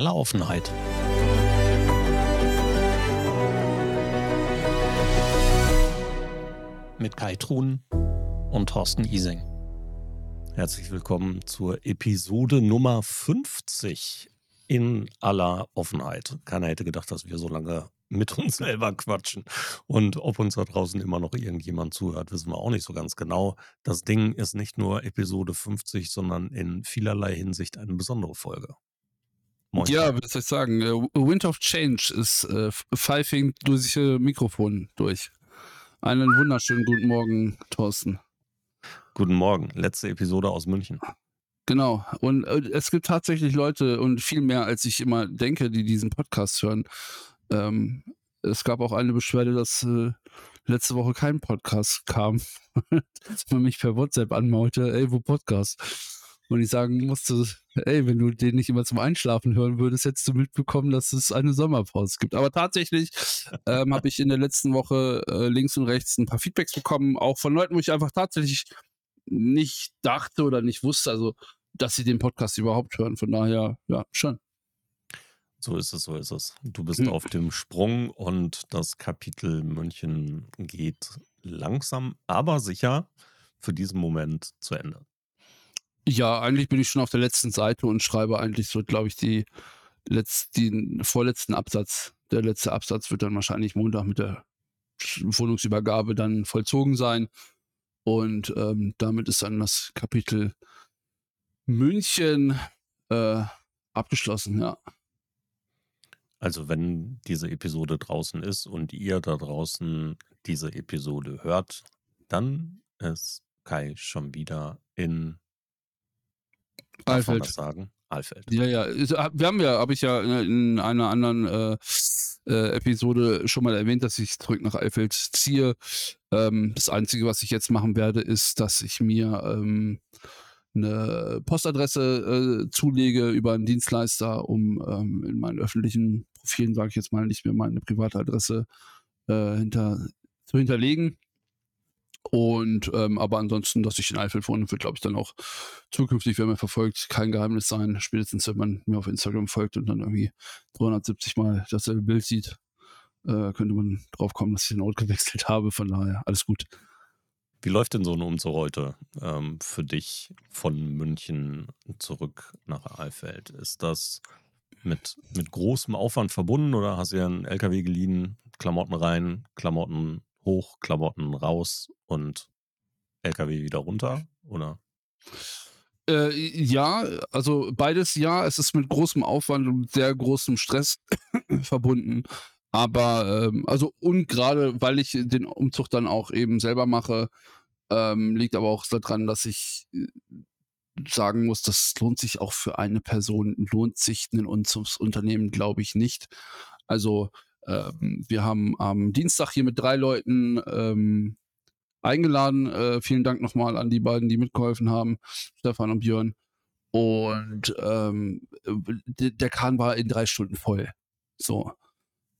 aller Offenheit. Mit Kai Truhn und Thorsten Ising. Herzlich willkommen zur Episode Nummer 50 in aller Offenheit. Keiner hätte gedacht, dass wir so lange mit uns selber quatschen. Und ob uns da draußen immer noch irgendjemand zuhört, wissen wir auch nicht so ganz genau. Das Ding ist nicht nur Episode 50, sondern in vielerlei Hinsicht eine besondere Folge. Moin. Ja, was soll ich sagen? Äh, Wind of Change ist äh, pfeifing durch das Mikrofon durch. Einen wunderschönen guten Morgen, Thorsten. Guten Morgen. Letzte Episode aus München. Genau. Und äh, es gibt tatsächlich Leute und viel mehr, als ich immer denke, die diesen Podcast hören. Ähm, es gab auch eine Beschwerde, dass äh, letzte Woche kein Podcast kam. dass man mich per WhatsApp anmaulte, ey, wo Podcast? Und ich sagen musste, ey, wenn du den nicht immer zum Einschlafen hören würdest, hättest du mitbekommen, dass es eine Sommerpause gibt. Aber tatsächlich ähm, habe ich in der letzten Woche äh, links und rechts ein paar Feedbacks bekommen, auch von Leuten, wo ich einfach tatsächlich nicht dachte oder nicht wusste, also dass sie den Podcast überhaupt hören. Von daher, ja, schon. So ist es, so ist es. Du bist hm. auf dem Sprung und das Kapitel München geht langsam, aber sicher für diesen Moment zu Ende. Ja, eigentlich bin ich schon auf der letzten Seite und schreibe eigentlich so, glaube ich, die den vorletzten Absatz. Der letzte Absatz wird dann wahrscheinlich Montag mit der Wohnungsübergabe dann vollzogen sein. Und ähm, damit ist dann das Kapitel München äh, abgeschlossen, ja. Also wenn diese Episode draußen ist und ihr da draußen diese Episode hört, dann ist Kai schon wieder in Alfeld. das sagen? Alfeld. Ja, ja. Wir haben ja, habe ich ja in einer anderen äh, äh, Episode schon mal erwähnt, dass ich zurück nach Alfeld ziehe. Ähm, das Einzige, was ich jetzt machen werde, ist, dass ich mir ähm, eine Postadresse äh, zulege über einen Dienstleister, um ähm, in meinen öffentlichen Profilen, sage ich jetzt mal, nicht mehr meine private Adresse äh, hinter, zu hinterlegen. Und ähm, aber ansonsten, dass ich in Eifel wohne, wird, glaube ich, dann auch zukünftig, wenn man verfolgt, kein Geheimnis sein. Spätestens, wenn man mir auf Instagram folgt und dann irgendwie 370 Mal dasselbe Bild sieht, äh, könnte man drauf kommen, dass ich den Ort gewechselt habe. Von daher, alles gut. Wie läuft denn so ein Umzug heute ähm, für dich von München zurück nach Eifeld? Ist das mit, mit großem Aufwand verbunden oder hast du ja einen LKW geliehen, Klamotten rein, Klamotten hoch, Klamotten raus und LKW wieder runter, oder? Äh, ja, also beides ja. Es ist mit großem Aufwand und sehr großem Stress verbunden. Aber, ähm, also, und gerade weil ich den Umzug dann auch eben selber mache, ähm, liegt aber auch daran, dass ich äh, sagen muss, das lohnt sich auch für eine Person, lohnt sich ein Umzugsunternehmen, glaube ich, nicht. Also, ähm, wir haben am Dienstag hier mit drei Leuten ähm, eingeladen. Äh, vielen Dank nochmal an die beiden, die mitgeholfen haben, Stefan und Björn. Und ähm, der Kahn war in drei Stunden voll. So.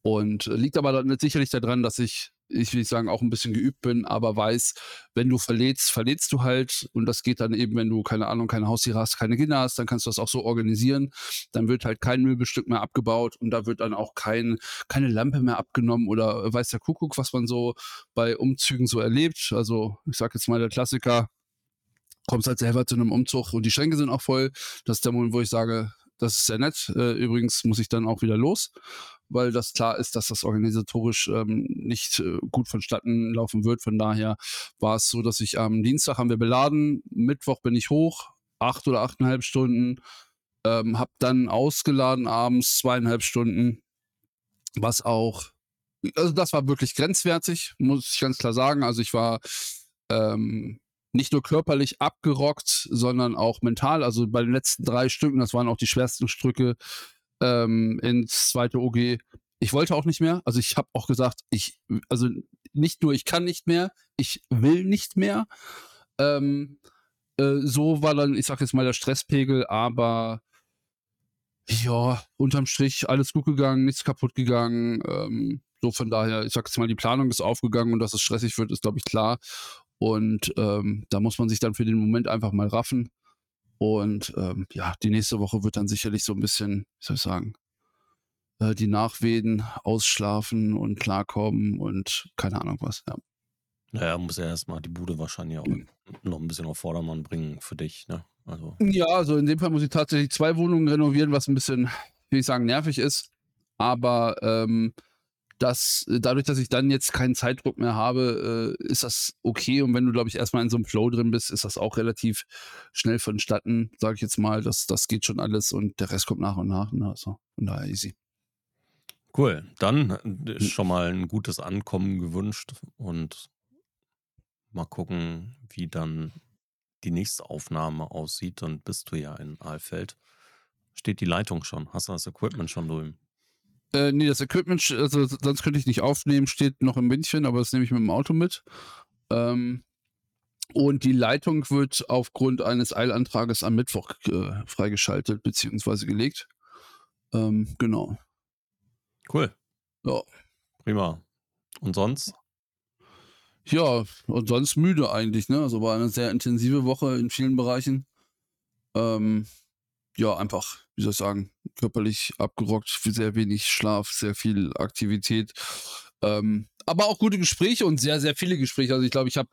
Und liegt aber dann sicherlich daran, dass ich ich will sagen, auch ein bisschen geübt bin, aber weiß, wenn du verletzt, verletzt du halt. Und das geht dann eben, wenn du, keine Ahnung, keine Haustiere hast, keine Kinder hast, dann kannst du das auch so organisieren. Dann wird halt kein Möbelstück mehr abgebaut und da wird dann auch kein, keine Lampe mehr abgenommen oder weiß der Kuckuck, was man so bei Umzügen so erlebt. Also, ich sag jetzt mal der Klassiker, kommst halt selber zu einem Umzug und die Schränke sind auch voll. Das ist der Moment, wo ich sage, das ist sehr nett. Äh, übrigens muss ich dann auch wieder los weil das klar ist, dass das organisatorisch ähm, nicht äh, gut vonstatten laufen wird. Von daher war es so, dass ich am Dienstag haben wir beladen, Mittwoch bin ich hoch, acht oder achteinhalb Stunden, ähm, habe dann ausgeladen abends zweieinhalb Stunden, was auch, also das war wirklich grenzwertig, muss ich ganz klar sagen. Also ich war ähm, nicht nur körperlich abgerockt, sondern auch mental. Also bei den letzten drei Stücken, das waren auch die schwersten Stücke, ähm, ins zweite OG. Ich wollte auch nicht mehr. Also ich habe auch gesagt, ich, also nicht nur ich kann nicht mehr, ich will nicht mehr. Ähm, äh, so war dann, ich sag jetzt mal, der Stresspegel, aber ja, unterm Strich alles gut gegangen, nichts kaputt gegangen. Ähm, so von daher, ich sag jetzt mal, die Planung ist aufgegangen und dass es stressig wird, ist, glaube ich, klar. Und ähm, da muss man sich dann für den Moment einfach mal raffen. Und ähm, ja, die nächste Woche wird dann sicherlich so ein bisschen, wie soll ich sagen, äh, die Nachwehen ausschlafen und klarkommen und keine Ahnung was. Ja. Naja, muss ja erstmal die Bude wahrscheinlich auch Mhm. noch ein bisschen auf Vordermann bringen für dich, ne? Also, Ja, also in dem Fall muss ich tatsächlich zwei Wohnungen renovieren, was ein bisschen, wie ich sagen, nervig ist. Aber ähm, das, dadurch, dass ich dann jetzt keinen Zeitdruck mehr habe, äh, ist das okay. Und wenn du, glaube ich, erstmal in so einem Flow drin bist, ist das auch relativ schnell vonstatten, sage ich jetzt mal. Das, das geht schon alles und der Rest kommt nach und nach. Ne? Also von daher easy. cool. Dann ist schon mal ein gutes Ankommen gewünscht und mal gucken, wie dann die nächste Aufnahme aussieht. Dann bist du ja in Aalfeld. Steht die Leitung schon? Hast du das Equipment schon drüben? Äh, nee, das Equipment, also sonst könnte ich nicht aufnehmen, steht noch in München, aber das nehme ich mit dem Auto mit. Ähm, und die Leitung wird aufgrund eines Eilantrages am Mittwoch äh, freigeschaltet bzw. gelegt. Ähm, genau. Cool. Ja. Prima. Und sonst? Ja, und sonst müde eigentlich, ne? Also war eine sehr intensive Woche in vielen Bereichen. Ähm, ja, einfach, wie soll ich sagen, körperlich abgerockt, sehr wenig Schlaf, sehr viel Aktivität. Ähm, aber auch gute Gespräche und sehr, sehr viele Gespräche. Also ich glaube, ich habe,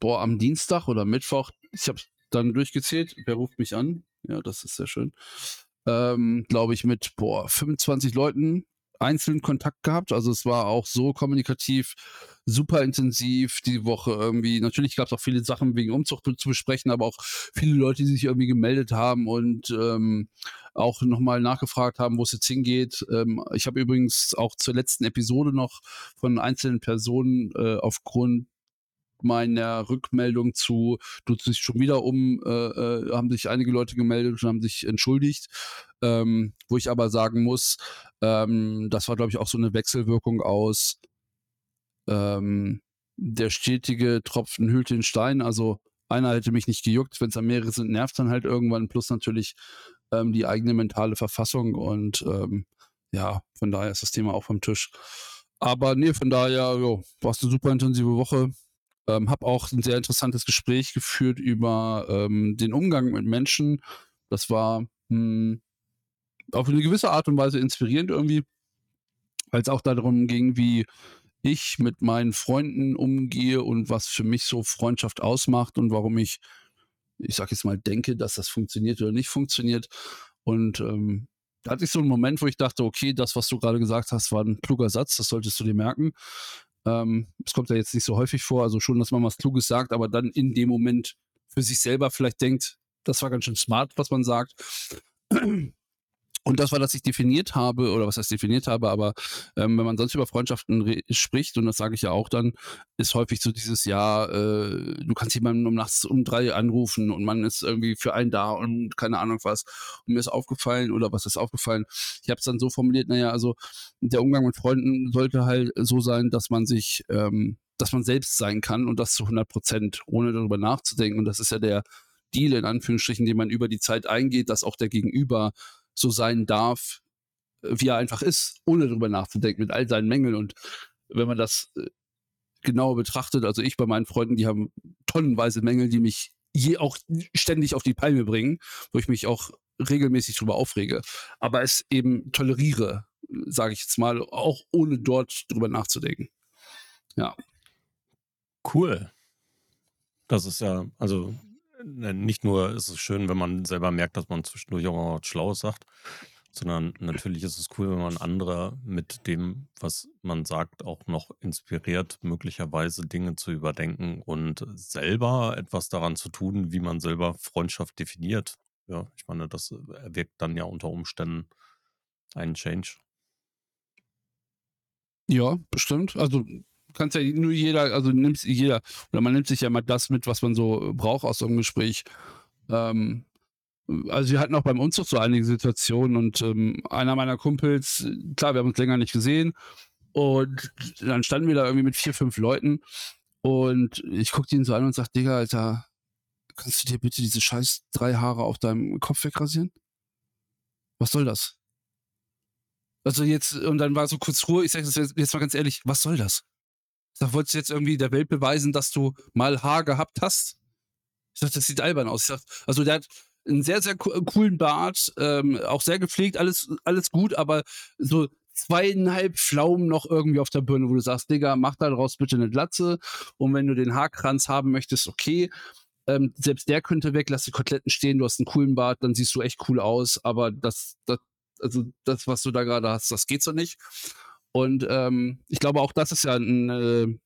boah, am Dienstag oder Mittwoch, ich habe dann durchgezählt, wer ruft mich an? Ja, das ist sehr schön. Ähm, glaube ich, mit, boah, 25 Leuten einzeln Kontakt gehabt. Also es war auch so kommunikativ, super intensiv die Woche irgendwie. Natürlich gab es auch viele Sachen wegen Umzug zu besprechen, aber auch viele Leute, die sich irgendwie gemeldet haben und ähm, auch nochmal nachgefragt haben, wo es jetzt hingeht. Ähm, ich habe übrigens auch zur letzten Episode noch von einzelnen Personen äh, aufgrund meiner Rückmeldung zu, du dich schon wieder um, äh, äh, haben sich einige Leute gemeldet und haben sich entschuldigt, ähm, wo ich aber sagen muss, ähm, das war, glaube ich, auch so eine Wechselwirkung aus ähm, der stetige Tropfen hüllt den Stein. Also einer hätte mich nicht gejuckt, wenn es am mehrere sind, nervt dann halt irgendwann, plus natürlich ähm, die eigene mentale Verfassung und ähm, ja, von daher ist das Thema auch vom Tisch. Aber nee, von daher, jo, war es eine super intensive Woche. Ähm, habe auch ein sehr interessantes Gespräch geführt über ähm, den Umgang mit Menschen. Das war hm, auf eine gewisse Art und Weise inspirierend irgendwie, weil es auch darum ging, wie ich mit meinen Freunden umgehe und was für mich so Freundschaft ausmacht und warum ich, ich sag jetzt mal, denke, dass das funktioniert oder nicht funktioniert. Und ähm, da hatte ich so einen Moment, wo ich dachte, okay, das, was du gerade gesagt hast, war ein kluger Satz, das solltest du dir merken. Ähm, es kommt ja jetzt nicht so häufig vor, also schon, dass man was Kluges sagt, aber dann in dem Moment für sich selber vielleicht denkt, das war ganz schön smart, was man sagt. Und das war, dass ich definiert habe, oder was heißt definiert habe, aber ähm, wenn man sonst über Freundschaften re- spricht, und das sage ich ja auch dann, ist häufig so dieses Jahr, äh, du kannst jemanden um nachts um drei anrufen und man ist irgendwie für einen da und keine Ahnung was. Und mir ist aufgefallen, oder was ist aufgefallen? Ich habe es dann so formuliert, naja, also der Umgang mit Freunden sollte halt so sein, dass man sich, ähm, dass man selbst sein kann und das zu 100 Prozent, ohne darüber nachzudenken. Und das ist ja der Deal in Anführungsstrichen, den man über die Zeit eingeht, dass auch der Gegenüber so sein darf, äh, wie er einfach ist, ohne darüber nachzudenken, mit all seinen Mängeln. Und wenn man das äh, genauer betrachtet, also ich bei meinen Freunden, die haben tonnenweise Mängel, die mich je auch ständig auf die Palme bringen, wo ich mich auch regelmäßig drüber aufrege, aber es eben toleriere, sage ich jetzt mal, auch ohne dort drüber nachzudenken. Cool. Das ist ja, also nicht nur ist es schön, wenn man selber merkt, dass man zwischendurch auch was Schlaues sagt, sondern natürlich ist es cool, wenn man andere mit dem, was man sagt, auch noch inspiriert, möglicherweise Dinge zu überdenken und selber etwas daran zu tun, wie man selber Freundschaft definiert. Ja, ich meine, das erwirkt dann ja unter Umständen einen Change. Ja, bestimmt. Also kannst ja nur jeder, also nimmt jeder, oder man nimmt sich ja mal das mit, was man so braucht aus so einem Gespräch. Ähm, also wir hatten auch beim Umzug so einige Situationen und ähm, einer meiner Kumpels, klar, wir haben uns länger nicht gesehen und dann standen wir da irgendwie mit vier, fünf Leuten und ich guckte ihn so an und sag, Digga, Alter, kannst du dir bitte diese scheiß drei Haare auf deinem Kopf wegrasieren? Was soll das? Also jetzt, und dann war so kurz Ruhe, ich sag das jetzt, jetzt mal ganz ehrlich, was soll das? Sag, wolltest du jetzt irgendwie der Welt beweisen, dass du mal Haar gehabt hast? Ich sag, das sieht albern aus. Ich sag, also der hat, einen sehr, sehr coolen Bart, ähm, auch sehr gepflegt, alles, alles gut, aber so zweieinhalb Pflaumen noch irgendwie auf der Birne, wo du sagst, Digga, mach da draus bitte eine Glatze. Und wenn du den Haarkranz haben möchtest, okay. Ähm, selbst der könnte weg, lass die Koteletten stehen, du hast einen coolen Bart, dann siehst du echt cool aus, aber das, das also das, was du da gerade hast, das geht so nicht. Und ähm, ich glaube, auch das ist ja eine,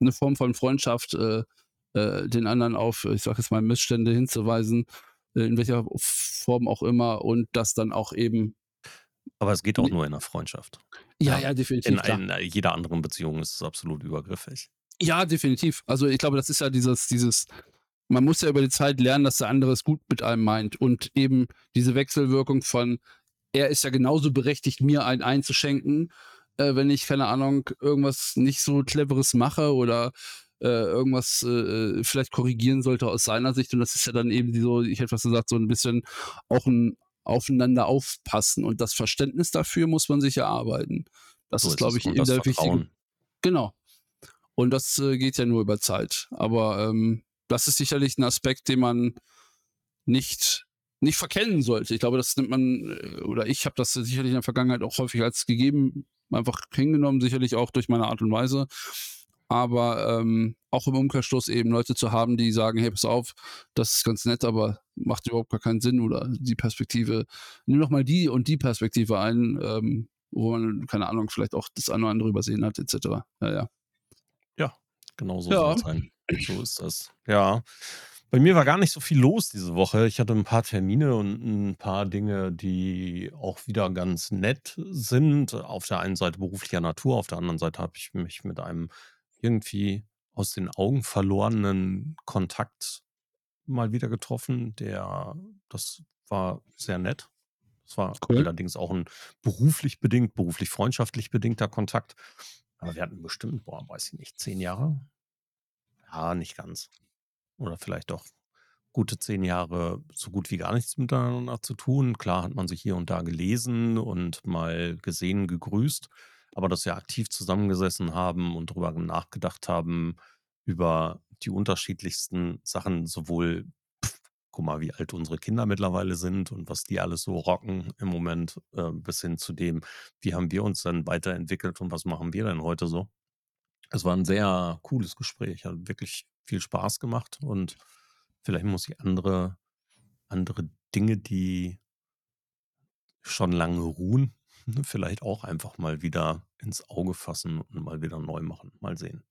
eine Form von Freundschaft, äh, äh, den anderen auf, ich sag jetzt mal, Missstände hinzuweisen, äh, in welcher Form auch immer, und das dann auch eben aber es geht auch nur in einer Freundschaft. Ja, ja, definitiv. In, in, äh, jeder anderen Beziehung ist es absolut übergriffig. Ja, definitiv. Also ich glaube, das ist ja dieses, dieses, man muss ja über die Zeit lernen, dass der andere es gut mit einem meint. Und eben diese Wechselwirkung von, er ist ja genauso berechtigt, mir einen einzuschenken, äh, wenn ich, keine Ahnung, irgendwas nicht so cleveres mache oder äh, irgendwas äh, vielleicht korrigieren sollte aus seiner Sicht. Und das ist ja dann eben so, ich hätte fast gesagt, so ein bisschen auch ein aufeinander aufpassen. Und das Verständnis dafür muss man sich erarbeiten. Das so ist, glaube ich, eben der wichtige. Genau. Und das äh, geht ja nur über Zeit. Aber ähm, das ist sicherlich ein Aspekt, den man nicht nicht verkennen sollte. Ich glaube, das nimmt man, äh, oder ich habe das sicherlich in der Vergangenheit auch häufig als gegeben, einfach hingenommen, sicherlich auch durch meine Art und Weise. Aber ähm, auch im Umkehrschluss eben Leute zu haben, die sagen, hey, pass auf, das ist ganz nett, aber macht überhaupt gar keinen Sinn oder die Perspektive, nimm doch mal die und die Perspektive ein, ähm, wo man, keine Ahnung, vielleicht auch das eine oder andere übersehen hat, etc. Ja, ja. Ja, genau so ja. soll es sein. So ist das. Ja. Bei mir war gar nicht so viel los diese Woche. Ich hatte ein paar Termine und ein paar Dinge, die auch wieder ganz nett sind. Auf der einen Seite beruflicher Natur, auf der anderen Seite habe ich mich mit einem irgendwie aus den Augen verlorenen Kontakt mal wieder getroffen. Der, das war sehr nett. Das war cool. allerdings auch ein beruflich bedingt, beruflich freundschaftlich bedingter Kontakt. Aber wir hatten bestimmt, boah, weiß ich nicht, zehn Jahre? Ja, nicht ganz. Oder vielleicht doch gute zehn Jahre so gut wie gar nichts miteinander zu tun. Klar hat man sich hier und da gelesen und mal gesehen, gegrüßt. Aber dass wir aktiv zusammengesessen haben und darüber nachgedacht haben, über die unterschiedlichsten Sachen, sowohl, pff, guck mal, wie alt unsere Kinder mittlerweile sind und was die alles so rocken im Moment, äh, bis hin zu dem, wie haben wir uns dann weiterentwickelt und was machen wir denn heute so. Es war ein sehr cooles Gespräch, hat wirklich viel Spaß gemacht und vielleicht muss ich andere, andere Dinge, die schon lange ruhen, vielleicht auch einfach mal wieder ins Auge fassen und mal wieder neu machen. Mal sehen,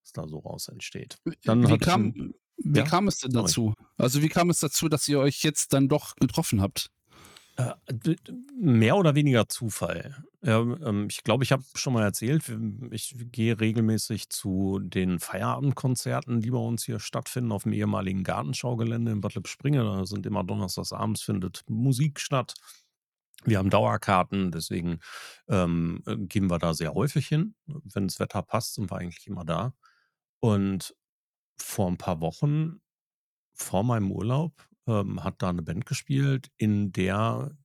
was da so raus entsteht. Dann wie kam, ein, wie ja? kam es denn dazu? Also wie kam es dazu, dass ihr euch jetzt dann doch getroffen habt? Äh, mehr oder weniger Zufall. Ähm, ich glaube, ich habe schon mal erzählt, ich gehe regelmäßig zu den Feierabendkonzerten, die bei uns hier stattfinden, auf dem ehemaligen Gartenschaugelände in Bad Lippspringe. Da sind immer donnerstags abends findet Musik statt. Wir haben Dauerkarten, deswegen ähm, äh, gehen wir da sehr häufig hin. Wenn das Wetter passt, sind wir eigentlich immer da. Und vor ein paar Wochen, vor meinem Urlaub, ähm, hat da eine Band gespielt, in der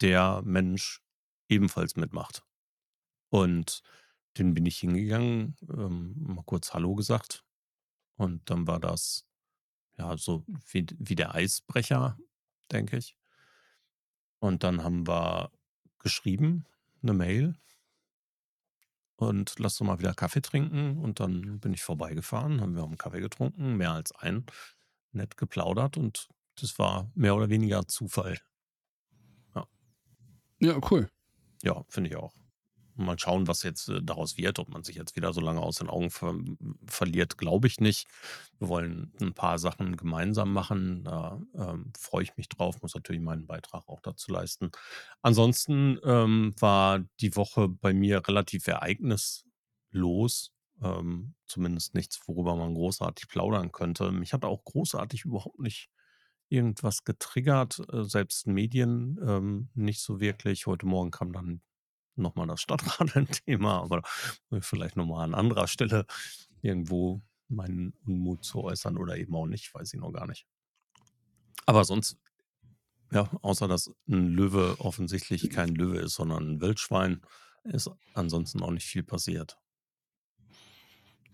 der Mensch ebenfalls mitmacht. Und den bin ich hingegangen, ähm, mal kurz Hallo gesagt. Und dann war das ja so wie, wie der Eisbrecher, denke ich. Und dann haben wir geschrieben, eine Mail. Und lass doch mal wieder Kaffee trinken. Und dann bin ich vorbeigefahren, haben wir einen Kaffee getrunken, mehr als einen, nett geplaudert und das war mehr oder weniger Zufall. Ja, ja cool. Ja, finde ich auch. Mal schauen, was jetzt äh, daraus wird, ob man sich jetzt wieder so lange aus den Augen ver verliert, glaube ich nicht. Wir wollen ein paar Sachen gemeinsam machen. Da ähm, freue ich mich drauf, muss natürlich meinen Beitrag auch dazu leisten. Ansonsten ähm, war die Woche bei mir relativ ereignislos. Ähm, zumindest nichts, worüber man großartig plaudern könnte. Mich hat auch großartig überhaupt nicht irgendwas getriggert, äh, selbst Medien ähm, nicht so wirklich. Heute Morgen kam dann nochmal das Stadtrat ein Thema, aber vielleicht nochmal an anderer Stelle irgendwo meinen Unmut zu äußern oder eben auch nicht, weiß ich noch gar nicht. Aber sonst, ja, außer dass ein Löwe offensichtlich kein Löwe ist, sondern ein Wildschwein, ist ansonsten auch nicht viel passiert.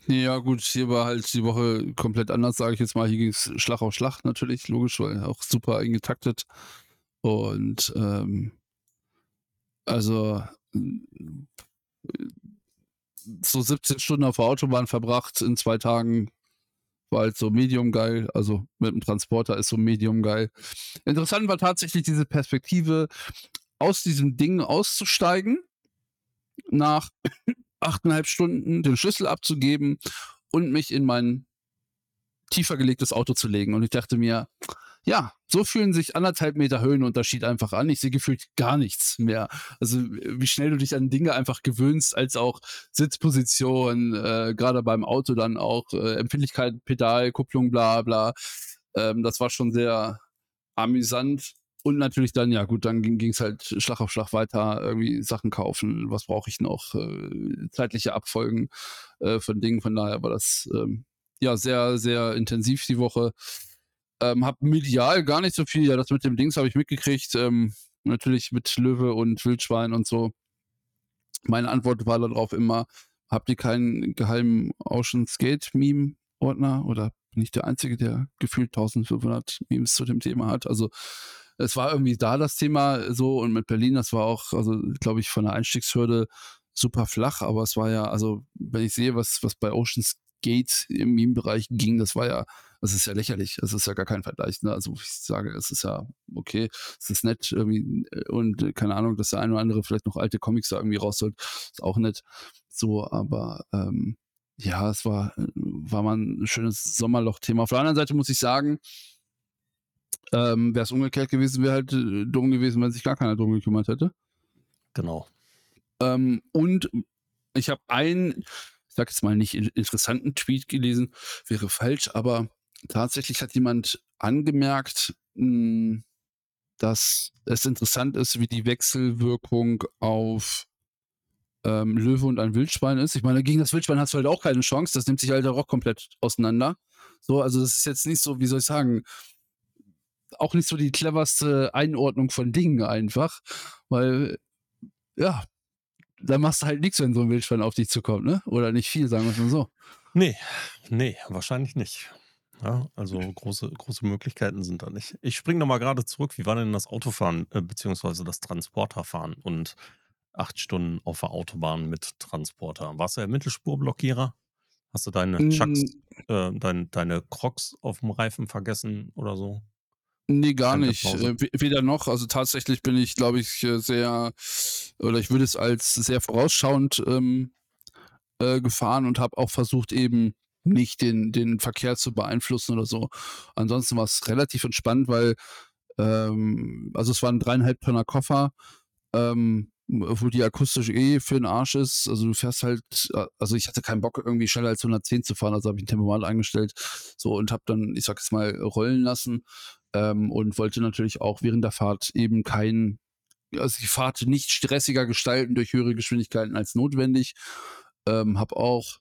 Ja, gut, hier war halt die Woche komplett anders, sage ich jetzt mal. Hier ging es Schlag auf Schlag natürlich, logisch, weil auch super eingetaktet. Und ähm, also so 17 Stunden auf der Autobahn verbracht in zwei Tagen. War halt so medium geil. Also mit dem Transporter ist so medium geil. Interessant war tatsächlich diese Perspektive, aus diesem Ding auszusteigen, nach achteinhalb Stunden den Schlüssel abzugeben und mich in mein tiefer gelegtes Auto zu legen. Und ich dachte mir, ja, so fühlen sich anderthalb Meter Höhenunterschied einfach an. Ich sehe gefühlt gar nichts mehr. Also wie schnell du dich an Dinge einfach gewöhnst, als auch Sitzposition, äh, gerade beim Auto dann auch äh, Empfindlichkeit, Pedal, Kupplung, bla bla. Ähm, das war schon sehr amüsant. Und natürlich dann, ja gut, dann ging es halt Schlag auf Schlag weiter, irgendwie Sachen kaufen, was brauche ich noch, äh, zeitliche Abfolgen äh, von Dingen. Von daher war das ähm, ja sehr, sehr intensiv die Woche. Ähm, hab medial gar nicht so viel, ja, das mit dem Dings habe ich mitgekriegt. Ähm, natürlich mit Löwe und Wildschwein und so. Meine Antwort war darauf immer, habt ihr keinen geheimen Ocean Skate Meme Ordner oder bin ich der Einzige, der gefühlt 1500 Memes zu dem Thema hat? Also es war irgendwie da das Thema so und mit Berlin, das war auch, also glaube ich, von der Einstiegshürde super flach, aber es war ja, also wenn ich sehe, was, was bei Ocean Skate im Meme-Bereich ging, das war ja das ist ja lächerlich. Es ist ja gar kein Vergleich. Ne? Also ich sage, es ist ja okay, es ist nett irgendwie und äh, keine Ahnung, dass der eine oder andere vielleicht noch alte Comics da irgendwie rausholt, ist auch nett. So, aber ähm, ja, es war, war mal ein schönes Sommerloch-Thema. Auf der anderen Seite muss ich sagen, ähm, wäre es umgekehrt gewesen, wäre halt äh, dumm gewesen, wenn sich gar keiner drum gekümmert hätte. Genau. Ähm, und ich habe einen, ich sag jetzt mal nicht interessanten Tweet gelesen, wäre falsch, aber tatsächlich hat jemand angemerkt, hm, dass es interessant ist, wie die Wechselwirkung auf ähm, Löwe und ein Wildschwein ist. Ich meine, gegen das Wildschwein hast du halt auch keine Chance. Das nimmt sich halt auch komplett auseinander. So, also das ist jetzt nicht so, wie soll ich sagen, auch nicht so die cleverste Einordnung von Dingen einfach, weil ja, da machst du halt nichts, wenn so ein Wildschwein auf dich zukommt, ne? Oder nicht viel, sagen wir es mal so. Nee, nee, wahrscheinlich nicht. Ja, also große, große Möglichkeiten sind da nicht. Ich springe nochmal gerade zurück. Wie war denn das Autofahren, äh, beziehungsweise das Transporterfahren und acht Stunden auf der Autobahn mit Transporter? Warst du der Mittelspurblockierer? Hast du deine Chucks, äh, dein, deine Crocs auf dem Reifen vergessen oder so? Nee, gar nicht. Äh, weder noch. Also tatsächlich bin ich, glaube ich, äh, sehr, oder ich würde es als sehr vorausschauend ähm, äh, gefahren und habe auch versucht, eben nicht den, den Verkehr zu beeinflussen oder so. Ansonsten war es relativ entspannt, weil, ähm, also es waren dreieinhalb Tonner Koffer, ähm, wo die akustisch eh für den Arsch ist. Also du fährst halt, also ich hatte keinen Bock irgendwie schneller als 110 zu fahren, also habe ich ein Tempomat eingestellt so und habe dann, ich sag jetzt mal, rollen lassen ähm, und wollte natürlich auch während der Fahrt eben kein, also die Fahrt nicht stressiger gestalten durch höhere Geschwindigkeiten als notwendig. Ähm, habe auch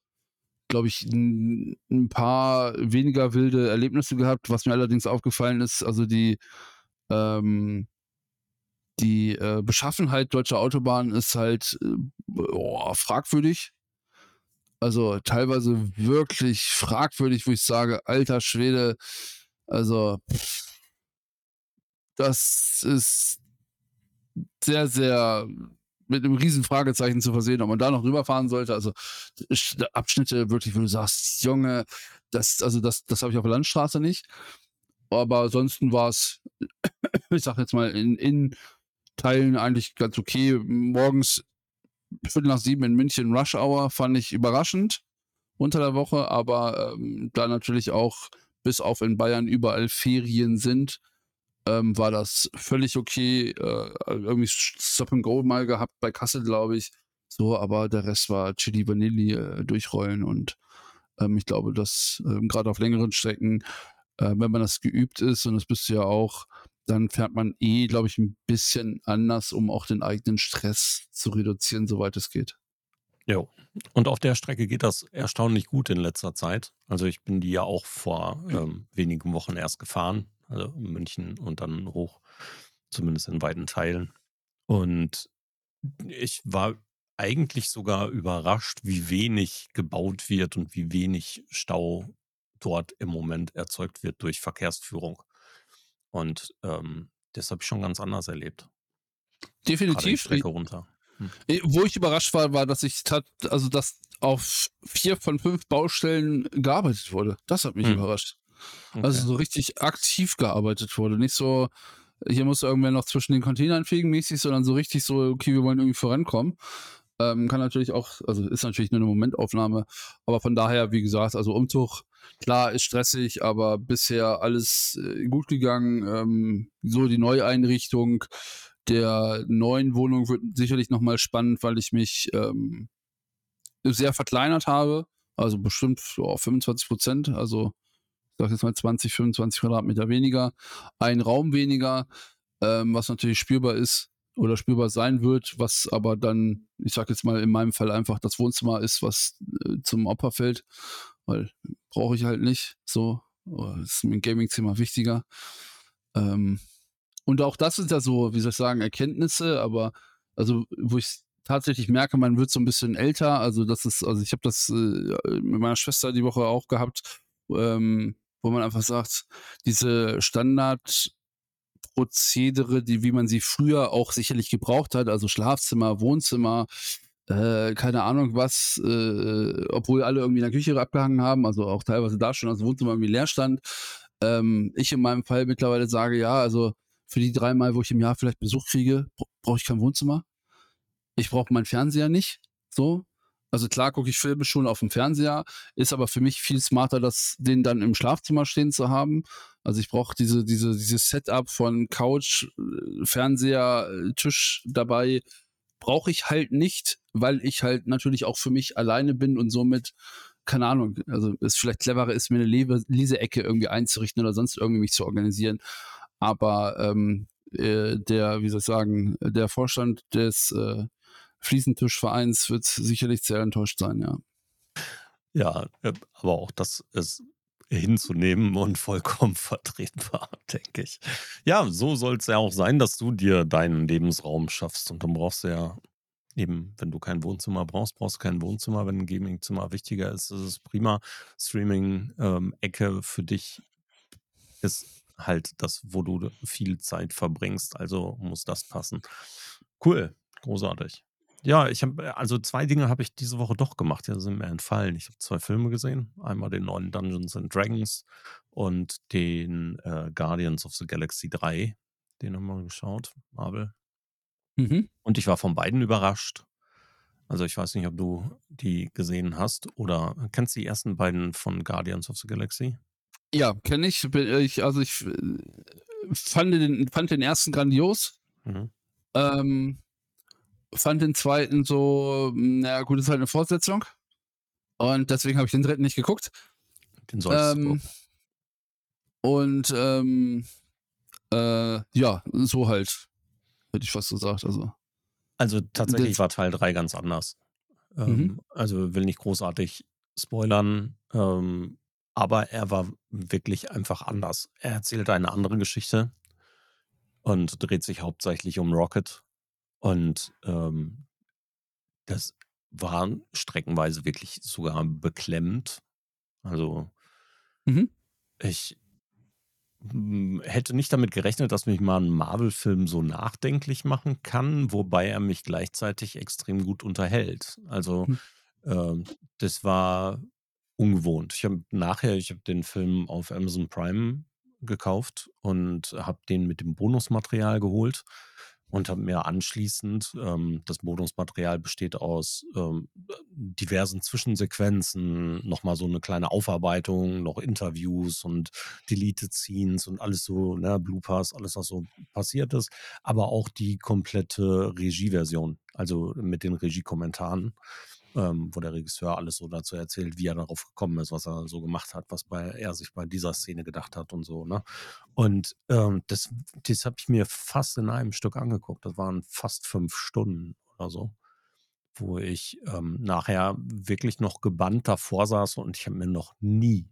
glaube ich, ein, paar weniger wilde Erlebnisse gehabt. Was mir allerdings aufgefallen ist, also die, ähm, die äh, Beschaffenheit deutscher Autobahnen ist halt äh, oh, fragwürdig. Also teilweise wirklich fragwürdig, wo ich sage, alter Schwede, also das ist sehr, sehr mit einem riesen Fragezeichen zu versehen, ob man da noch rüberfahren sollte. Also Abschnitte wirklich, wo du sagst, Junge, das, also das, das habe ich auf der Landstraße nicht. Aber ansonsten war es, ich sag jetzt mal, in, in Teilen eigentlich ganz okay. Morgens Viertel nach sieben in München Rush Hour fand ich überraschend unter der Woche, aber ähm, da natürlich auch bis auf in Bayern überall Ferien sind, ähm, war das völlig okay. Äh, irgendwie Stop and Go mal gehabt bei Kassel, glaube ich. So, aber der Rest war Chili Vanilli äh, durchrollen und ähm, ich glaube, dass ähm, gerade auf längeren Strecken, äh, wenn man das geübt ist, und das bist du ja auch, dann fährt man eh, glaube ich, ein bisschen anders, um auch den eigenen Stress zu reduzieren, soweit es geht. Jo. Und auf der Strecke geht das erstaunlich gut in letzter Zeit. Also ich bin die ja auch vor ähm, wenigen Wochen erst gefahren also München und dann hoch, zumindest in weiten Teilen. Und ich war eigentlich sogar überrascht, wie wenig gebaut wird und wie wenig Stau dort im Moment erzeugt wird durch Verkehrsführung. Und ähm, das habe ich schon ganz anders erlebt. Definitiv. Strecke runter. Hm. Äh, Wo ich überrascht war, war, dass ich tat, also dass auf vier von fünf Baustellen gearbeitet wurde. Das hat mich Hm. überrascht. Okay. Also so richtig aktiv gearbeitet wurde. Nicht so, hier muss irgendwer noch zwischen den Containern fegen mäßig, sondern so richtig so, okay, wir wollen irgendwie vorankommen. Ähm, kann natürlich auch, also ist natürlich nur eine Momentaufnahme, aber von daher, wie gesagt, also Umzug, klar, ist stressig, aber bisher alles äh, gut gegangen. Ähm, so die Neueinrichtung der neuen Wohnung wird sicherlich nochmal spannend, weil ich mich ähm, sehr verkleinert habe. Also bestimmt auf 25 Prozent. Also sag jetzt mal 20, 25 Quadratmeter weniger. Ein Raum weniger, ähm, was natürlich spürbar ist oder spürbar sein wird, was aber dann, ich sag jetzt mal in meinem Fall einfach das Wohnzimmer ist, was äh, zum Opfer fällt, weil brauche ich halt nicht. So, Oh, ist mir im Gaming-Zimmer wichtiger. Ähm, und auch das sind ja so, wie soll ich sagen, Erkenntnisse, aber also, wo ich tatsächlich merke, man wird so ein bisschen älter. Also, das ist, also ich habe das äh, mit meiner Schwester die Woche auch gehabt, ähm, wo man einfach sagt, diese Standardprozedere, die, wie man sie früher auch sicherlich gebraucht hat, also Schlafzimmer, Wohnzimmer, äh, keine Ahnung was, äh, obwohl alle irgendwie in der Küche abgehangen haben, also auch teilweise da schon, also Wohnzimmer irgendwie leer stand. Ähm, ich in meinem Fall mittlerweile sage, ja, also für die dreimal, wo ich im Jahr vielleicht Besuch kriege, brauche ich kein Wohnzimmer. Ich brauche meinen Fernseher nicht. So. Also klar gucke ich Filme schon auf dem Fernseher, ist aber für mich viel smarter, das den dann im Schlafzimmer stehen zu haben. Also ich brauche diese, diese, dieses Setup von Couch, äh, Fernseher, äh, Tisch dabei, brauche ich halt nicht, weil ich halt natürlich auch für mich alleine bin und somit, keine Ahnung, also es vielleicht cleverer ist, mir eine Lese- Leseecke irgendwie einzurichten oder sonst irgendwie mich zu organisieren. Aber ähm, äh, der, wie soll ich sagen, der Vorstand des äh, Fliesentischvereins wird sicherlich sehr enttäuscht sein, ja. Ja, äh, aber auch das ist hinzunehmen und vollkommen vertretbar, denke ich. Ja, so soll es ja auch sein, dass du dir deinen Lebensraum schaffst. Und dann brauchst du ja eben, wenn du kein Wohnzimmer brauchst, brauchst du kein Wohnzimmer. Wenn ein Gamingzimmer wichtiger ist, ist es prima. Streaming-Ecke für dich ist halt das, wo du viel Zeit verbringst. Also muss das passen. Cool, großartig. Ja, ich habe, also zwei Dinge habe ich diese Woche doch gemacht, die sind mir entfallen. Ich habe zwei Filme gesehen. Einmal den neuen Dungeons and Dragons und den äh, Guardians of the Galaxy 3. Den haben wir geschaut, Marvel. Mhm. Und ich war von beiden überrascht. Also ich weiß nicht, ob du die gesehen hast oder kennst du die ersten beiden von Guardians of the Galaxy? Ja, kenne ich. Äh, ich. Also ich äh, fand den, fand den ersten grandios. Mhm. Ähm, fand den zweiten so, na gut, ist halt eine Fortsetzung. Und deswegen habe ich den dritten nicht geguckt. Den solltest du Ähm, gucken. und ähm, äh, ja, so halt. Hätte ich fast gesagt. Also. Also tatsächlich war Teil 3 ganz anders. Ähm, Mhm. Also will nicht großartig spoilern, ähm, aber er war wirklich einfach anders. Er erzählt eine andere Geschichte und dreht sich hauptsächlich um Rocket. Und ähm, das war streckenweise wirklich sogar beklemmend. Also Mhm. ich mm, hätte nicht damit gerechnet, dass mich mal ein Marvel-Film so nachdenklich machen kann, wobei er mich gleichzeitig extrem gut unterhält. Also Hm. ähm, das war ungewohnt. Ich habe nachher, ich habe den Film auf Amazon Prime gekauft und habe den mit dem Bonusmaterial geholt und habe mir anschließend, ähm, das Bonusmaterial besteht aus ähm, diversen Zwischensequenzen, nochmal so eine kleine Aufarbeitung, noch Interviews und Deleted Scenes und alles so, ne, Bloopers, alles, was so passiert ist, aber auch die komplette Regieversion, also mit den Regiekommentaren, ähm, wo der Regisseur alles so dazu erzählt, wie er darauf gekommen ist, was er so gemacht hat, was bei, er sich bei dieser Szene gedacht hat und so, ne? Und ähm, das, das habe ich mir fast in einem Stück angeguckt. Das waren fast fünf Stunden oder so, wo ich ähm, nachher wirklich noch gebannt davor saß und ich habe mir noch nie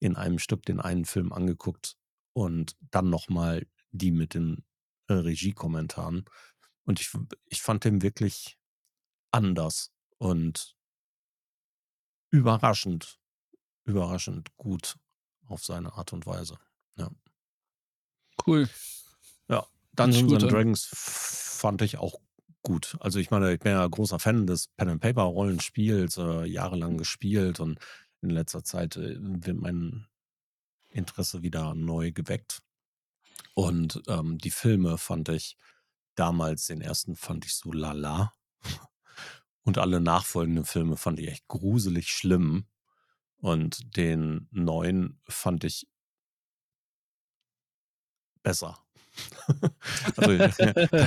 in einem Stück den einen Film angeguckt und dann nochmal die mit den äh, Regiekommentaren. Und ich, ich fand den wirklich anders und überraschend, überraschend gut auf seine Art und Weise. Ja. Cool. Ja, Dungeons and Dragons fand ich auch gut. Also ich meine, ich bin ja großer Fan des Pen and Paper Rollenspiels, äh, jahrelang gespielt und in letzter Zeit äh, wird mein Interesse wieder neu geweckt. Und ähm, die Filme fand ich damals, den ersten fand ich so lala. Und alle nachfolgenden Filme fand ich echt gruselig schlimm. Und den neuen fand ich besser. also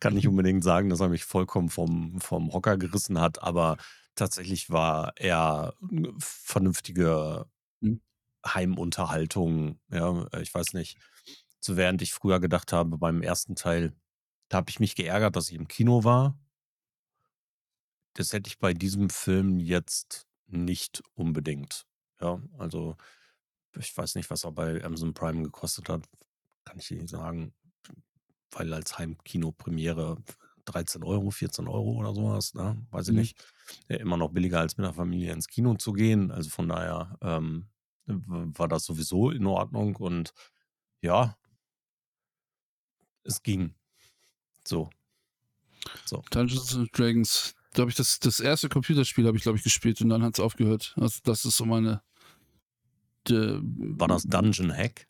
kann nicht unbedingt sagen, dass er mich vollkommen vom, vom Hocker gerissen hat, aber tatsächlich war er vernünftige hm. Heimunterhaltung. Ja, ich weiß nicht. So während ich früher gedacht habe, beim ersten Teil, da habe ich mich geärgert, dass ich im Kino war. Das hätte ich bei diesem Film jetzt nicht unbedingt. Ja, also ich weiß nicht, was er bei Amazon Prime gekostet hat kann ich nicht sagen, weil als Heimkino-Premiere 13 Euro, 14 Euro oder sowas, ne? weiß ich mhm. nicht. Ja, immer noch billiger als mit der Familie ins Kino zu gehen. Also von daher ähm, war das sowieso in Ordnung und ja, es ging. So. so. Dungeons and Dragons, glaube ich, das, das erste Computerspiel habe ich, glaube ich, gespielt und dann hat es aufgehört. Also das ist so meine. De, war das Dungeon Hack?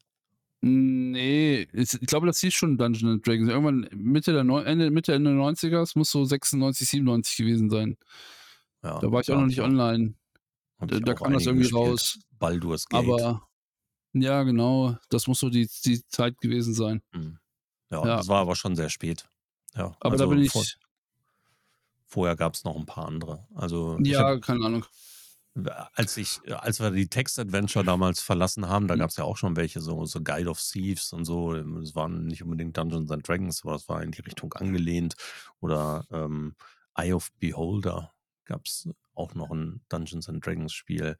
Nee, ich glaube, das hieß schon Dungeons Dragons. Irgendwann Mitte der, Neu Ende, Mitte, Ende 90er, es muss so 96, 97 gewesen sein. Ja, da war ich auch noch nicht online. Da, da kam das irgendwie gespielt. raus. Baldur's Gate. Aber ja, genau, das muss so die, die Zeit gewesen sein. Hm. Ja, ja, das war aber schon sehr spät. Ja, aber also da bin ich. Vor, vorher gab es noch ein paar andere. Also ja, hab, keine Ahnung als ich, als wir die Text-Adventure damals verlassen haben, da mhm. gab es ja auch schon welche, so, so Guide of Thieves und so. Es waren nicht unbedingt Dungeons and Dragons, aber es war in die Richtung angelehnt. Oder ähm, Eye of Beholder gab es auch noch ein Dungeons and Dragons Spiel.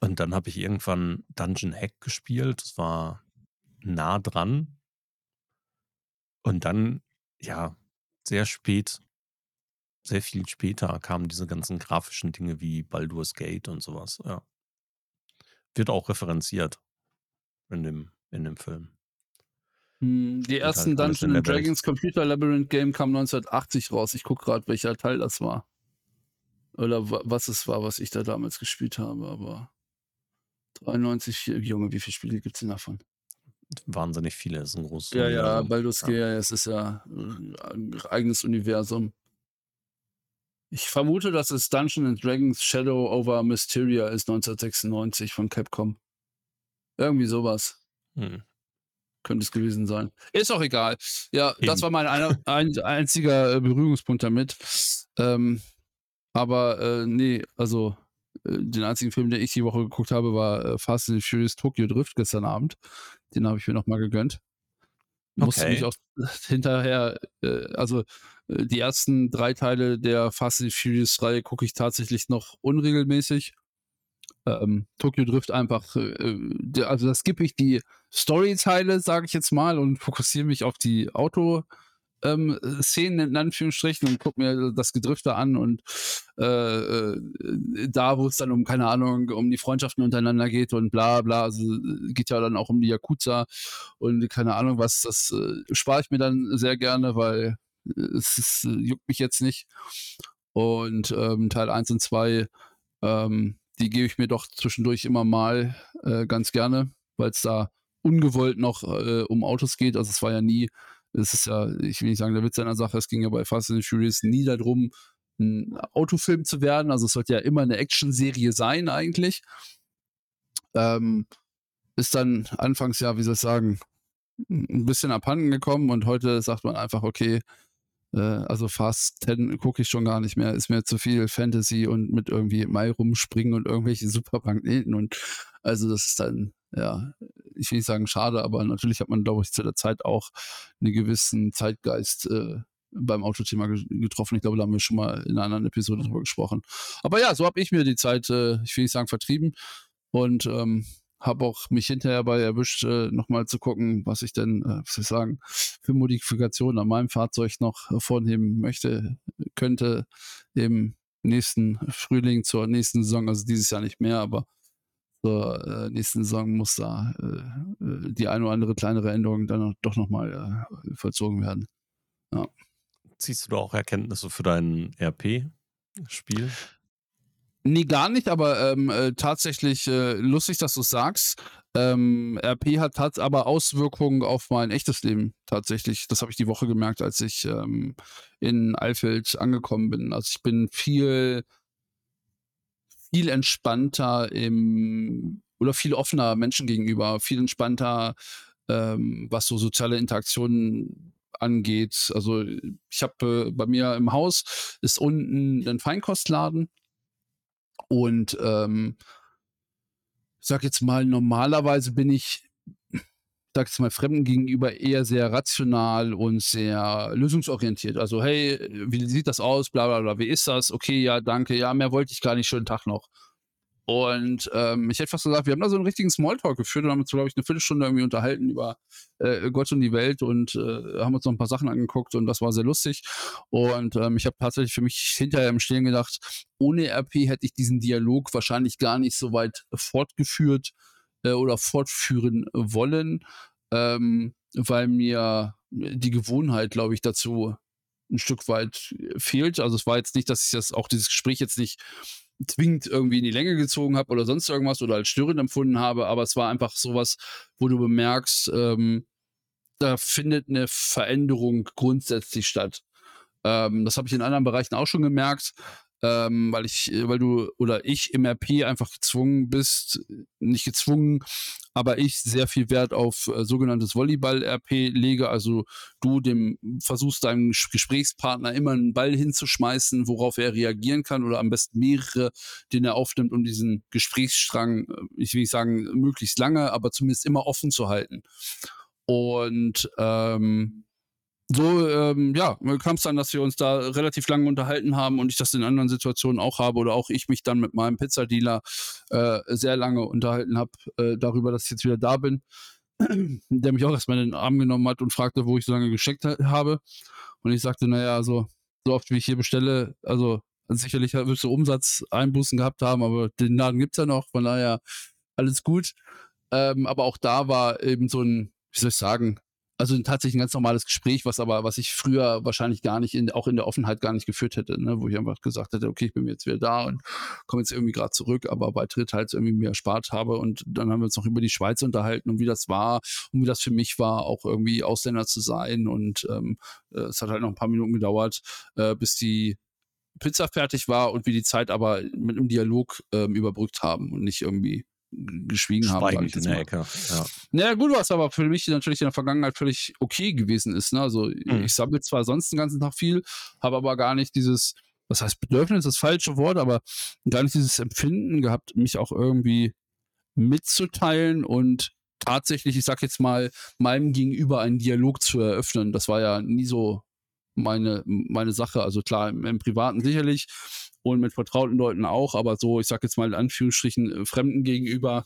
Und dann habe ich irgendwann Dungeon Hack gespielt. Das war nah dran. Und dann, ja, sehr spät sehr viel später kamen diese ganzen grafischen Dinge wie Baldur's Gate und sowas, ja. Wird auch referenziert in dem, in dem Film. Hm, die ersten halt Dungeons Dragons Computer Labyrinth Game kam 1980 raus. Ich gucke gerade, welcher Teil das war. Oder was es war, was ich da damals gespielt habe, aber 93, Junge, wie viele Spiele gibt es denn davon? Wahnsinnig viele, das ist ein großes Ja, Universum. ja, Baldur's Gate, ja. es ist ja ein eigenes Universum. Ich vermute, dass es Dungeons Dragons Shadow over Mysteria ist 1996 von Capcom. Irgendwie sowas. Hm. Könnte es gewesen sein. Ist auch egal. Ja, Eben. das war mein ein, ein, einziger äh, Berührungspunkt damit. Ähm, aber äh, nee, also äh, den einzigen Film, den ich die Woche geguckt habe, war äh, Fast and Furious Tokyo Drift gestern Abend. Den habe ich mir nochmal gegönnt. Musste okay. mich auch hinterher, äh, also äh, die ersten drei Teile der Fast and Furious Reihe gucke ich tatsächlich noch unregelmäßig. Ähm, Tokyo Drift einfach, äh, äh also da skippe ich die Story-Teile, sage ich jetzt mal, und fokussiere mich auf die Auto- ähm, Szenen in Anführungsstrichen und gucke mir das Gedrifte an und äh, äh, da, wo es dann um, keine Ahnung, um die Freundschaften untereinander geht und bla bla, also geht ja dann auch um die Yakuza und keine Ahnung was, das äh, spare ich mir dann sehr gerne, weil es, es juckt mich jetzt nicht. Und ähm, Teil 1 und 2, ähm, die gebe ich mir doch zwischendurch immer mal äh, ganz gerne, weil es da ungewollt noch äh, um Autos geht. Also es war ja nie, es ist ja, ich will nicht sagen, der Witz einer Sache, es ging ja bei Fast and Furious nie darum, ein Autofilm zu werden. Also es sollte ja immer eine Actionserie sein eigentlich. Ähm, ist dann anfangs ja, wie soll ich sagen, ein bisschen abhanden gekommen und heute sagt man einfach, okay, äh, also Fast 10 gucke ich schon gar nicht mehr. Ist mir zu viel Fantasy und mit irgendwie Mai rumspringen und irgendwelche Supermagneten und also das ist dann, ja, ich will nicht sagen schade, aber natürlich hat man, glaube ich, zu der Zeit auch einen gewissen Zeitgeist äh, beim Autothema getroffen. Ich glaube, da haben wir schon mal in einer anderen Episode drüber gesprochen. Aber ja, so habe ich mir die Zeit, äh, ich will nicht sagen vertrieben. Und ähm, habe auch mich hinterher bei erwischt, äh, nochmal zu gucken, was ich denn, äh, was soll ich sagen, für Modifikationen an meinem Fahrzeug noch vornehmen möchte, könnte im nächsten Frühling zur nächsten Saison, also dieses Jahr nicht mehr, aber zur äh, nächsten Saison muss da äh, äh die eine oder andere kleinere Änderung dann doch nochmal äh, vollzogen werden. Ja. Ziehst du da auch Erkenntnisse für dein RP-Spiel? Nee, gar nicht, aber ähm, äh, tatsächlich äh, lustig, dass du es sagst. Ähm, RP hat, hat aber Auswirkungen auf mein echtes Leben tatsächlich. Das habe ich die Woche gemerkt, als ich ähm, in Eifeld angekommen bin. Also ich bin viel, viel entspannter im oder viel offener Menschen gegenüber, viel entspannter, ähm, was so soziale Interaktionen angeht. Also ich habe äh, bei mir im Haus ist unten ein Feinkostladen und ähm, ich sag jetzt mal, normalerweise bin ich, sag jetzt mal, Fremden gegenüber eher sehr rational und sehr lösungsorientiert. Also, hey, wie sieht das aus? Bla bla bla, wie ist das? Okay, ja, danke, ja, mehr wollte ich gar nicht, schönen Tag noch. Und ähm, ich hätte fast gesagt, wir haben da so einen richtigen Smalltalk geführt und haben uns, glaube ich, eine Viertelstunde irgendwie unterhalten über äh, Gott und die Welt und äh, haben uns noch ein paar Sachen angeguckt und das war sehr lustig. Und ähm, ich habe tatsächlich für mich hinterher im Stehen gedacht, ohne RP hätte ich diesen Dialog wahrscheinlich gar nicht so weit fortgeführt äh, oder fortführen wollen, ähm, weil mir die Gewohnheit, glaube ich, dazu ein Stück weit fehlt. Also es war jetzt nicht, dass ich das auch dieses Gespräch jetzt nicht zwingend irgendwie in die Länge gezogen habe oder sonst irgendwas oder als störend empfunden habe, aber es war einfach sowas, wo du bemerkst, ähm, da findet eine Veränderung grundsätzlich statt. Ähm, das habe ich in anderen Bereichen auch schon gemerkt ähm, weil ich, äh, weil du oder ich im RP einfach gezwungen bist, nicht gezwungen, aber ich sehr viel Wert auf äh, sogenanntes Volleyball-RP lege. Also du dem versuchst deinem Gesprächspartner immer einen Ball hinzuschmeißen, worauf er reagieren kann oder am besten mehrere, den er aufnimmt, um diesen Gesprächsstrang, äh, ich will nicht sagen möglichst lange, aber zumindest immer offen zu halten. Und ähm, so, ähm, ja, kam es dann, dass wir uns da relativ lange unterhalten haben und ich das in anderen Situationen auch habe oder auch ich mich dann mit meinem Pizzadealer äh, sehr lange unterhalten habe äh, darüber, dass ich jetzt wieder da bin, der mich auch erstmal in den Arm genommen hat und fragte, wo ich so lange gesteckt habe. Und ich sagte, naja, also so oft wie ich hier bestelle, also sicherlich wirst du Umsatzeinbußen gehabt haben, aber den Laden gibt es ja noch, von daher alles gut. Ähm, aber auch da war eben so ein, wie soll ich sagen, also tatsächlich ein ganz normales Gespräch, was aber, was ich früher wahrscheinlich gar nicht, in, auch in der Offenheit gar nicht geführt hätte, ne? wo ich einfach gesagt hätte, okay, ich bin jetzt wieder da und komme jetzt irgendwie gerade zurück, aber bei Tritt halt irgendwie mir erspart habe und dann haben wir uns noch über die Schweiz unterhalten und wie das war und wie das für mich war, auch irgendwie Ausländer zu sein und ähm, äh, es hat halt noch ein paar Minuten gedauert, äh, bis die Pizza fertig war und wir die Zeit aber mit einem Dialog ähm, überbrückt haben und nicht irgendwie geschwiegen haben. Schweigend in der Ecke. Ja. Naja, gut, was aber für mich natürlich in der Vergangenheit völlig okay gewesen ist. Ne? Also mhm. ich sammle zwar sonst den ganzen Tag viel, habe aber gar nicht dieses, was heißt Bedürfnis, das falsche Wort, aber gar nicht dieses Empfinden gehabt, mich auch irgendwie mitzuteilen und tatsächlich, ich sag jetzt mal, meinem Gegenüber einen Dialog zu eröffnen. Das war ja nie so meine, meine Sache. Also klar, im, im Privaten sicherlich, und mit vertrauten Leuten auch, aber so, ich sag jetzt mal in Anführungsstrichen, äh, Fremden gegenüber,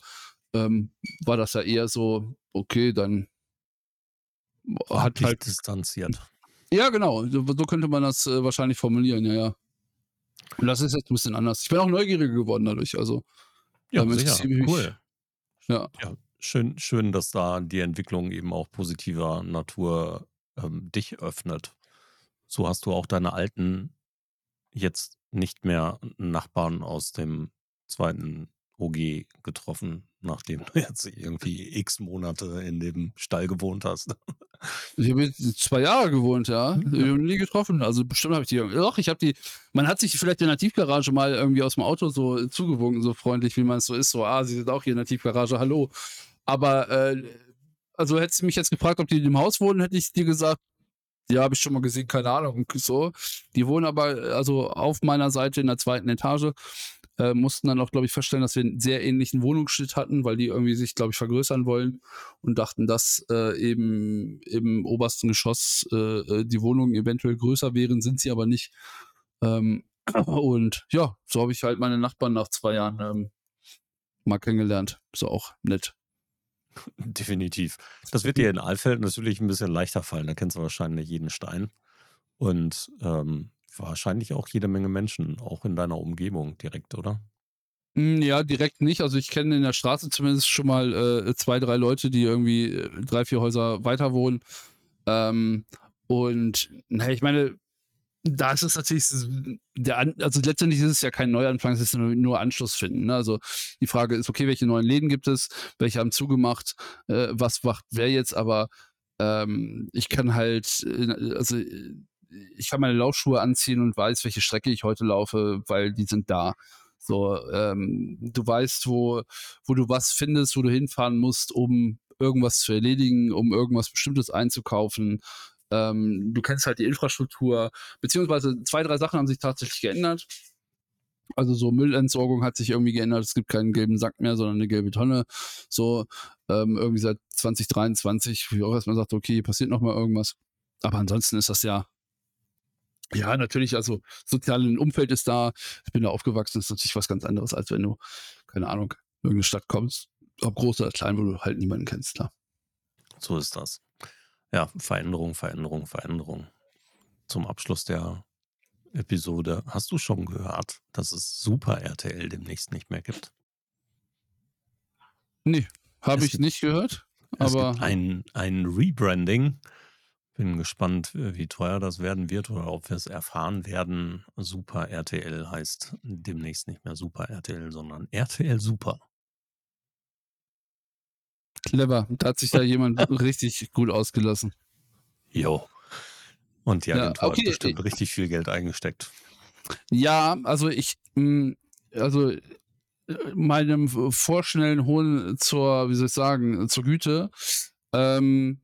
ähm, war das ja eher so, okay, dann hat halt distanziert. Ja, genau, so, so könnte man das äh, wahrscheinlich formulieren, ja, ja. Und das ist jetzt ein bisschen anders. Ich bin auch neugieriger geworden dadurch, also. Ja, sicher. cool. Ja. ja. Schön, schön, dass da die Entwicklung eben auch positiver Natur ähm, dich öffnet. So hast du auch deine alten jetzt nicht mehr Nachbarn aus dem zweiten OG getroffen, nachdem du jetzt irgendwie x Monate in dem Stall gewohnt hast. Ich habe jetzt zwei Jahre gewohnt, ja. Ich habe nie getroffen. Also bestimmt habe ich die. Doch, ich habe die. Man hat sich vielleicht in der Tiefgarage mal irgendwie aus dem Auto so zugewunken, so freundlich, wie man es so ist. So, ah, sie sind auch hier in der Tiefgarage, hallo. Aber, äh, also hättest du mich jetzt gefragt, ob die in dem Haus wohnen, hätte ich dir gesagt, ja, habe ich schon mal gesehen, keine Ahnung. So. Die wohnen aber also auf meiner Seite in der zweiten Etage. Äh, mussten dann auch, glaube ich, feststellen, dass wir einen sehr ähnlichen Wohnungsschnitt hatten, weil die irgendwie sich, glaube ich, vergrößern wollen und dachten, dass äh, eben im obersten Geschoss äh, äh die Wohnungen eventuell größer wären, sind sie aber nicht. Ähm, und ja, so habe ich halt meine Nachbarn nach zwei Jahren ähm, mal kennengelernt. Ist auch nett. Definitiv. Das wird dir in Alfeld natürlich ein bisschen leichter fallen. Da kennst du wahrscheinlich jeden Stein. Und ähm, wahrscheinlich auch jede Menge Menschen, auch in deiner Umgebung direkt, oder? Hm, ja, direkt nicht. Also ich kenne in der Straße zumindest schon mal äh, zwei, drei Leute, die irgendwie äh, drei, vier Häuser weiter wohnen. Ähm, und naja, ich meine, da ist es natürlich, der also letztendlich ist es ja kein Neuanfang, es ist nur, nur Anschluss finden. Ne? Also die Frage ist, okay, welche neuen Läden gibt es, welche haben zugemacht, äh, was macht wer jetzt, aber ähm, ich kann halt, äh, also ich kann meine Laufschuhe anziehen und weiß, welche Strecke ich heute laufe, weil die sind da. So, ähm, du weißt, wo, wo du was findest, wo du hinfahren musst, um irgendwas zu erledigen, um irgendwas Bestimmtes einzukaufen. Ähm, du kennst halt die Infrastruktur, beziehungsweise zwei, drei Sachen haben sich tatsächlich geändert. Also so Müllentsorgung hat sich irgendwie geändert. Es gibt keinen gelben Sack mehr, sondern eine gelbe Tonne. So ähm, irgendwie seit 2023, wo ich auch erstmal sagte, okay, passiert noch mal irgendwas. Aber ansonsten ist das ja ja, natürlich, also soziales Umfeld ist da. Ich bin da aufgewachsen, ist natürlich was ganz anderes, als wenn du, keine Ahnung, in irgendeine Stadt kommst, ob groß oder klein, wo du halt niemanden kennst, klar. So ist das. Ja, Veränderung, Veränderung, Veränderung. Zum Abschluss der Episode. Hast du schon gehört, dass es Super RTL demnächst nicht mehr gibt? Nee, habe ich nicht gehört. Es aber gibt ein, ein Rebranding bin gespannt, äh, wie teuer das werden wird oder ob wir es erfahren werden. Super RTL heißt demnächst nicht mehr Super RTL, sondern RTL Super. Clever. Da hat sich da jemand richtig gut ausgelassen. Jo. Und die Ja, Agentur okay, hat bestimmt richtig viel Geld eingesteckt. Ja, also ich, mh, also äh, meinem vorschnellen Hohn zur, wie soll ich sagen, zur Güte, ähm,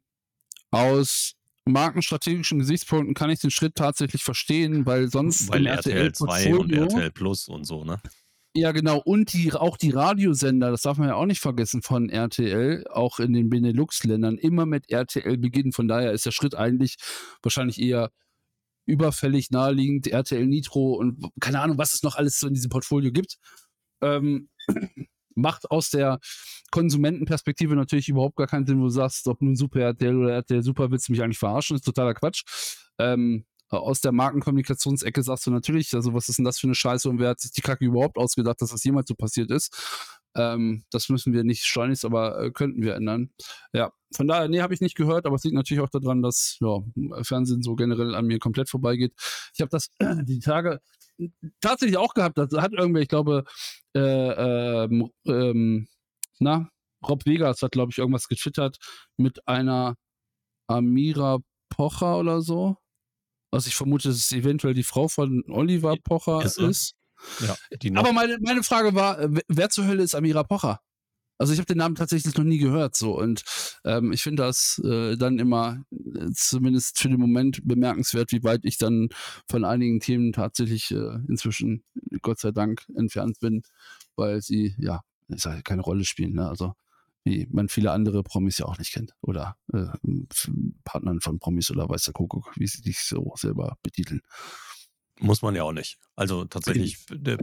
aus markenstrategischen Gesichtspunkten kann ich den Schritt tatsächlich verstehen, weil sonst Weil im RTL 2 und RTL Plus und so, ne? Ja, genau. Und die, auch die Radiosender, das darf man ja auch nicht vergessen von RTL, auch in den Benelux-Ländern, immer mit RTL beginnen. Von daher ist der Schritt eigentlich wahrscheinlich eher überfällig naheliegend. RTL Nitro und keine Ahnung, was es noch alles so in diesem Portfolio gibt. Ähm, macht aus der Konsumentenperspektive natürlich überhaupt gar keinen Sinn, wo du sagst, ob nun Super RTL oder RTL Super willst du mich eigentlich verarschen, ist totaler Quatsch. Ähm, aus der Markenkommunikationsecke sagst du natürlich, also was ist denn das für eine Scheiße und wer hat sich die Kacke überhaupt ausgedacht, dass das jemals so passiert ist? Ähm, das müssen wir nicht schleunigst, aber äh, könnten wir ändern. Ja, von daher, nee, habe ich nicht gehört, aber es liegt natürlich auch daran, dass ja, Fernsehen so generell an mir komplett vorbeigeht. Ich habe das die Tage tatsächlich auch gehabt. Das hat irgendwer, ich glaube, äh, ähm, ähm, na, Rob Vegas hat, glaube ich, irgendwas getwittert mit einer Amira Pocher oder so. Also ich vermute, dass es eventuell die Frau von Oliver Pocher Ist ist. Ja, Aber meine, meine Frage war, wer zur Hölle ist Amira Pocher? Also ich habe den Namen tatsächlich noch nie gehört so und ähm, ich finde das äh, dann immer äh, zumindest für den Moment bemerkenswert, wie weit ich dann von einigen Themen tatsächlich äh, inzwischen Gott sei Dank entfernt bin, weil sie ja ich sag, keine Rolle spielen. Ne? Also wie man viele andere Promis ja auch nicht kennt oder äh, Partnern von Promis oder weiß der Kuckuck, wie sie sich so selber betiteln. muss man ja auch nicht. Also tatsächlich, der,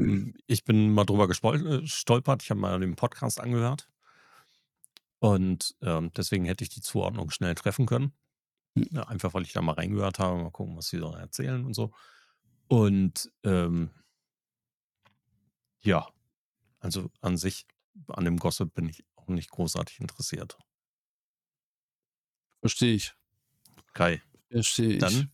ich bin mal drüber äh, gestolpert. Ich habe mal den Podcast angehört. Und ähm, deswegen hätte ich die Zuordnung schnell treffen können. Hm. Ja, einfach weil ich da mal reingehört habe, mal gucken, was sie so erzählen und so. Und ähm, ja, also an sich, an dem Gossip bin ich auch nicht großartig interessiert. Verstehe ich. Kai, Verstehe ich. dann,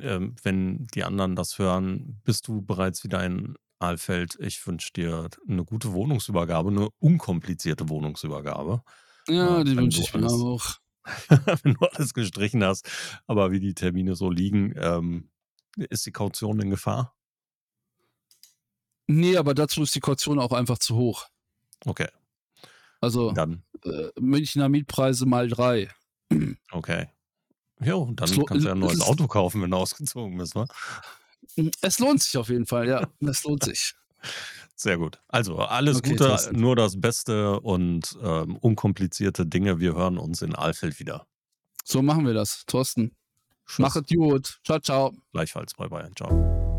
ähm, wenn die anderen das hören, bist du bereits wieder in Aalfeld. Ich wünsche dir eine gute Wohnungsübergabe, eine unkomplizierte Wohnungsübergabe. ja, Ja, die wünsche ich mir auch. wenn du alles gestrichen hast. Aber wie die Termine so liegen, ähm, ist die Kaution in Gefahr? Nee, aber dazu ist die Kaution auch einfach zu hoch. Okay, Also dann, äh, Münchner Mietpreise mal drei. okay. Jo, dann Es kannst du ja ein es neues Auto kaufen, wenn du ausgezogen bist, wa? Es lohnt sich auf jeden Fall, ja. Es lohnt sich. Sehr gut. Also alles Okay, Gute, Thorsten. nur das Beste und ähm, unkomplizierte Dinge. Wir hören uns in Aalfeld wieder. So machen wir das. Thorsten, Tschüss. mach es gut. Ciao, ciao. Gleichfalls. Bye bye. Ciao.